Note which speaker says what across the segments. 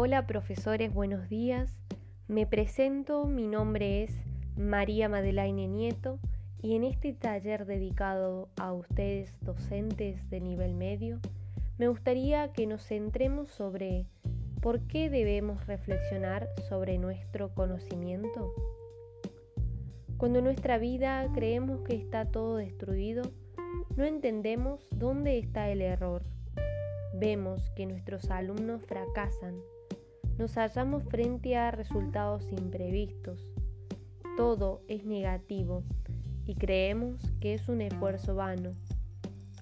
Speaker 1: Hola profesores, buenos días. Me presento, mi nombre es María Madelaine Nieto y en este taller dedicado a ustedes docentes de nivel medio, me gustaría que nos centremos sobre por qué debemos reflexionar sobre nuestro conocimiento. Cuando en nuestra vida creemos que está todo destruido, no entendemos dónde está el error. Vemos que nuestros alumnos fracasan nos hallamos frente a resultados imprevistos. Todo es negativo y creemos que es un esfuerzo vano.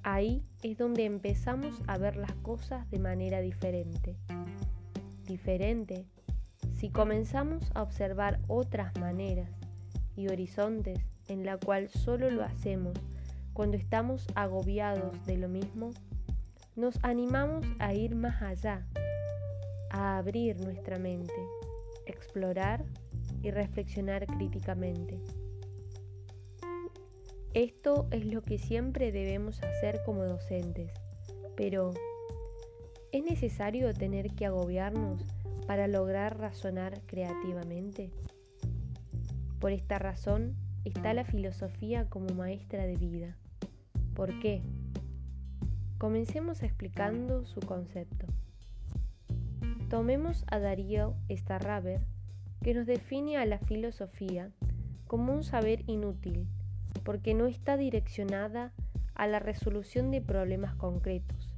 Speaker 1: Ahí es donde empezamos a ver las cosas de manera diferente. Diferente si comenzamos a observar otras maneras y horizontes en la cual solo lo hacemos cuando estamos agobiados de lo mismo, nos animamos a ir más allá a abrir nuestra mente, explorar y reflexionar críticamente. Esto es lo que siempre debemos hacer como docentes, pero ¿es necesario tener que agobiarnos para lograr razonar creativamente? Por esta razón está la filosofía como maestra de vida. ¿Por qué? Comencemos explicando su concepto. Tomemos a Darío Starraber, que nos define a la filosofía como un saber inútil, porque no está direccionada a la resolución de problemas concretos,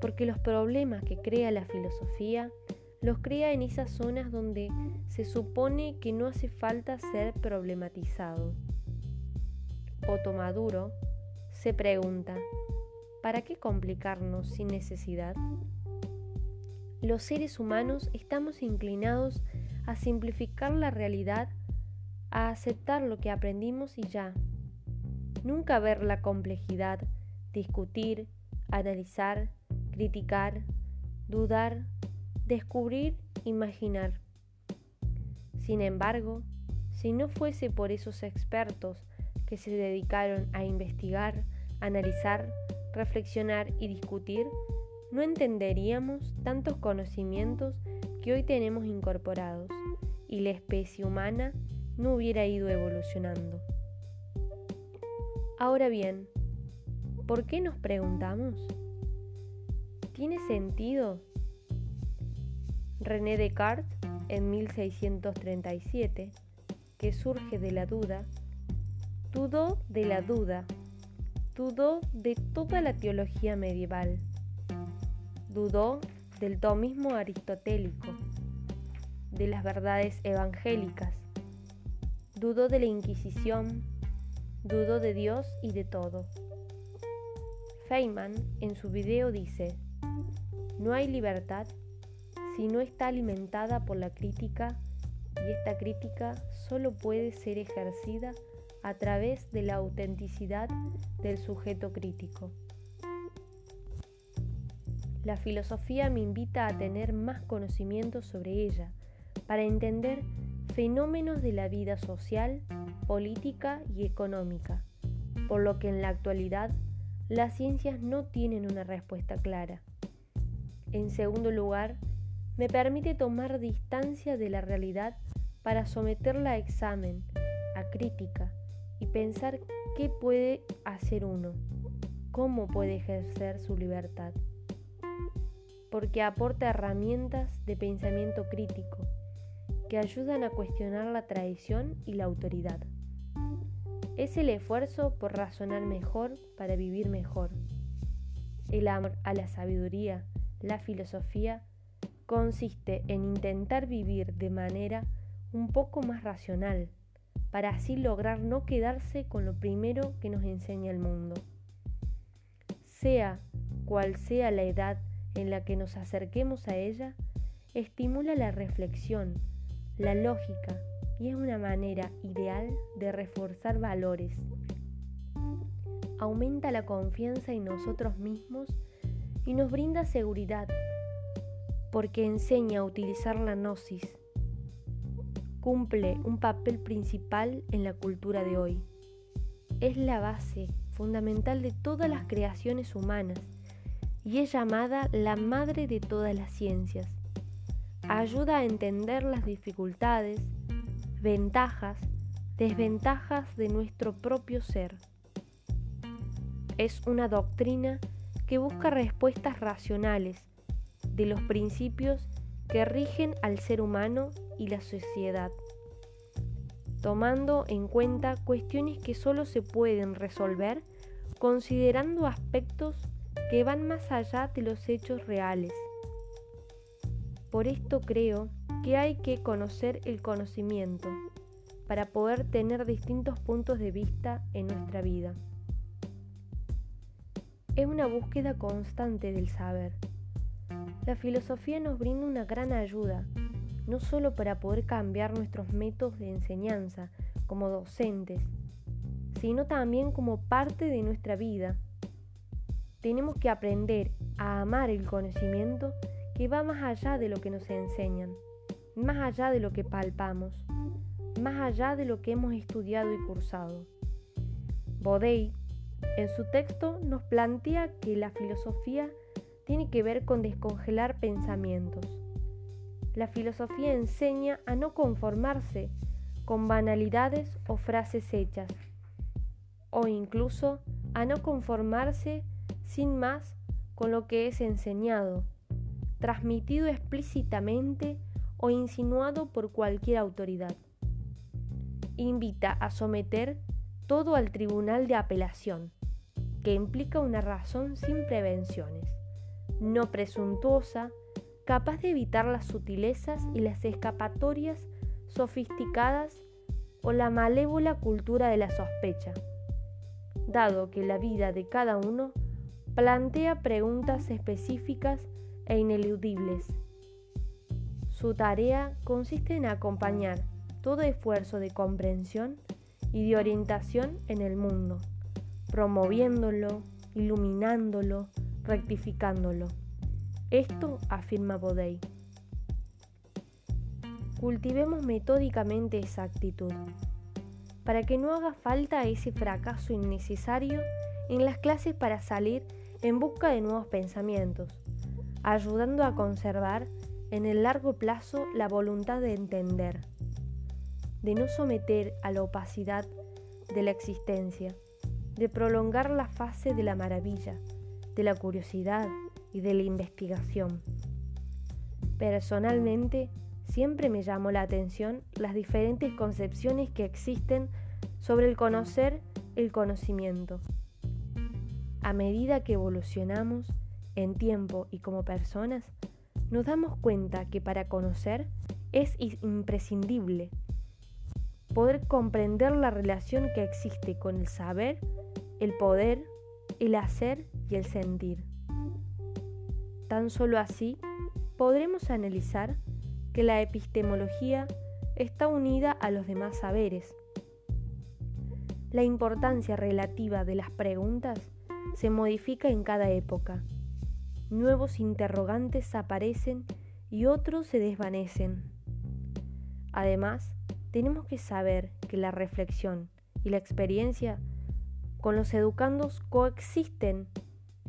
Speaker 1: porque los problemas que crea la filosofía los crea en esas zonas donde se supone que no hace falta ser problematizado. Otto Maduro se pregunta, ¿para qué complicarnos sin necesidad? Los seres humanos estamos inclinados a simplificar la realidad, a aceptar lo que aprendimos y ya. Nunca ver la complejidad, discutir, analizar, criticar, dudar, descubrir, imaginar. Sin embargo, si no fuese por esos expertos que se dedicaron a investigar, analizar, reflexionar y discutir, no entenderíamos tantos conocimientos que hoy tenemos incorporados y la especie humana no hubiera ido evolucionando. Ahora bien, ¿por qué nos preguntamos? ¿Tiene sentido? René Descartes, en 1637, que surge de la duda, dudó de la duda, dudó de toda la teología medieval Dudó del tomismo aristotélico, de las verdades evangélicas, dudó de la Inquisición, dudó de Dios y de todo. Feynman en su video dice, no hay libertad si no está alimentada por la crítica y esta crítica solo puede ser ejercida a través de la autenticidad del sujeto crítico. La filosofía me invita a tener más conocimiento sobre ella, para entender fenómenos de la vida social, política y económica, por lo que en la actualidad las ciencias no tienen una respuesta clara. En segundo lugar, me permite tomar distancia de la realidad para someterla a examen, a crítica y pensar qué puede hacer uno, cómo puede ejercer su libertad porque aporta herramientas de pensamiento crítico que ayudan a cuestionar la tradición y la autoridad. Es el esfuerzo por razonar mejor para vivir mejor. El amor a la sabiduría, la filosofía, consiste en intentar vivir de manera un poco más racional, para así lograr no quedarse con lo primero que nos enseña el mundo. Sea cual sea la edad en la que nos acerquemos a ella estimula la reflexión, la lógica y es una manera ideal de reforzar valores. Aumenta la confianza en nosotros mismos y nos brinda seguridad porque enseña a utilizar la gnosis. Cumple un papel principal en la cultura de hoy. Es la base fundamental de todas las creaciones humanas y es llamada la madre de todas las ciencias. ayuda a entender las dificultades, ventajas, desventajas de nuestro propio ser. Es una doctrina que busca respuestas racionales de los principios que rigen al ser humano y la sociedad, tomando en cuenta cuestiones que solo se pueden resolver considerando aspectos que van más allá de los hechos reales. Por esto creo que hay que conocer el conocimiento para poder tener distintos puntos de vista en nuestra vida. Es una búsqueda constante del saber. La filosofía nos brinda una gran ayuda, no solo para poder cambiar nuestros métodos de enseñanza como docentes, sino también como parte de nuestra vida. Tenemos que aprender a amar el conocimiento que va más allá de lo que nos enseñan, más allá de lo que palpamos, más allá de lo que hemos estudiado y cursado. Bodey, en su texto, nos plantea que la filosofía tiene que ver con descongelar pensamientos. La filosofía enseña a no conformarse con banalidades o frases hechas, o incluso a no conformarse sin más con lo que es enseñado, transmitido explícitamente o insinuado por cualquier autoridad. Invita a someter todo al tribunal de apelación, que implica una razón sin prevenciones, no presuntuosa, capaz de evitar las sutilezas y las escapatorias sofisticadas o la malévola cultura de la sospecha dado que la vida de cada uno plantea preguntas específicas e ineludibles. Su tarea consiste en acompañar todo esfuerzo de comprensión y de orientación en el mundo, promoviéndolo, iluminándolo, rectificándolo. Esto afirma Bodey. Cultivemos metódicamente esa actitud para que no haga falta ese fracaso innecesario en las clases para salir en busca de nuevos pensamientos, ayudando a conservar en el largo plazo la voluntad de entender, de no someter a la opacidad de la existencia, de prolongar la fase de la maravilla, de la curiosidad y de la investigación. Personalmente, siempre me llamó la atención las diferentes concepciones que existen sobre el conocer el conocimiento. A medida que evolucionamos en tiempo y como personas, nos damos cuenta que para conocer es imprescindible poder comprender la relación que existe con el saber, el poder, el hacer y el sentir. Tan solo así podremos analizar que la epistemología está unida a los demás saberes. La importancia relativa de las preguntas se modifica en cada época. Nuevos interrogantes aparecen y otros se desvanecen. Además, tenemos que saber que la reflexión y la experiencia con los educandos coexisten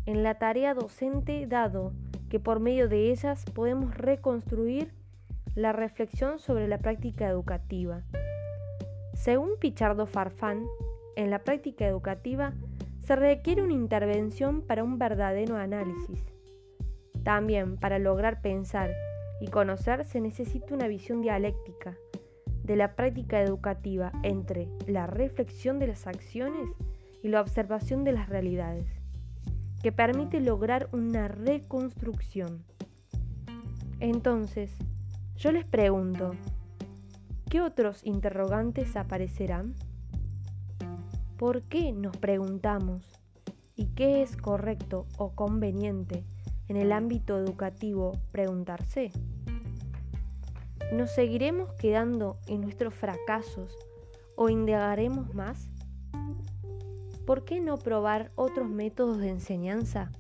Speaker 1: en la tarea docente dado que por medio de ellas podemos reconstruir la reflexión sobre la práctica educativa. Según Pichardo Farfán, en la práctica educativa se requiere una intervención para un verdadero análisis. También para lograr pensar y conocer se necesita una visión dialéctica de la práctica educativa entre la reflexión de las acciones y la observación de las realidades, que permite lograr una reconstrucción. Entonces, yo les pregunto, ¿qué otros interrogantes aparecerán? ¿Por qué nos preguntamos? ¿Y qué es correcto o conveniente en el ámbito educativo preguntarse? ¿Nos seguiremos quedando en nuestros fracasos o indagaremos más? ¿Por qué no probar otros métodos de enseñanza?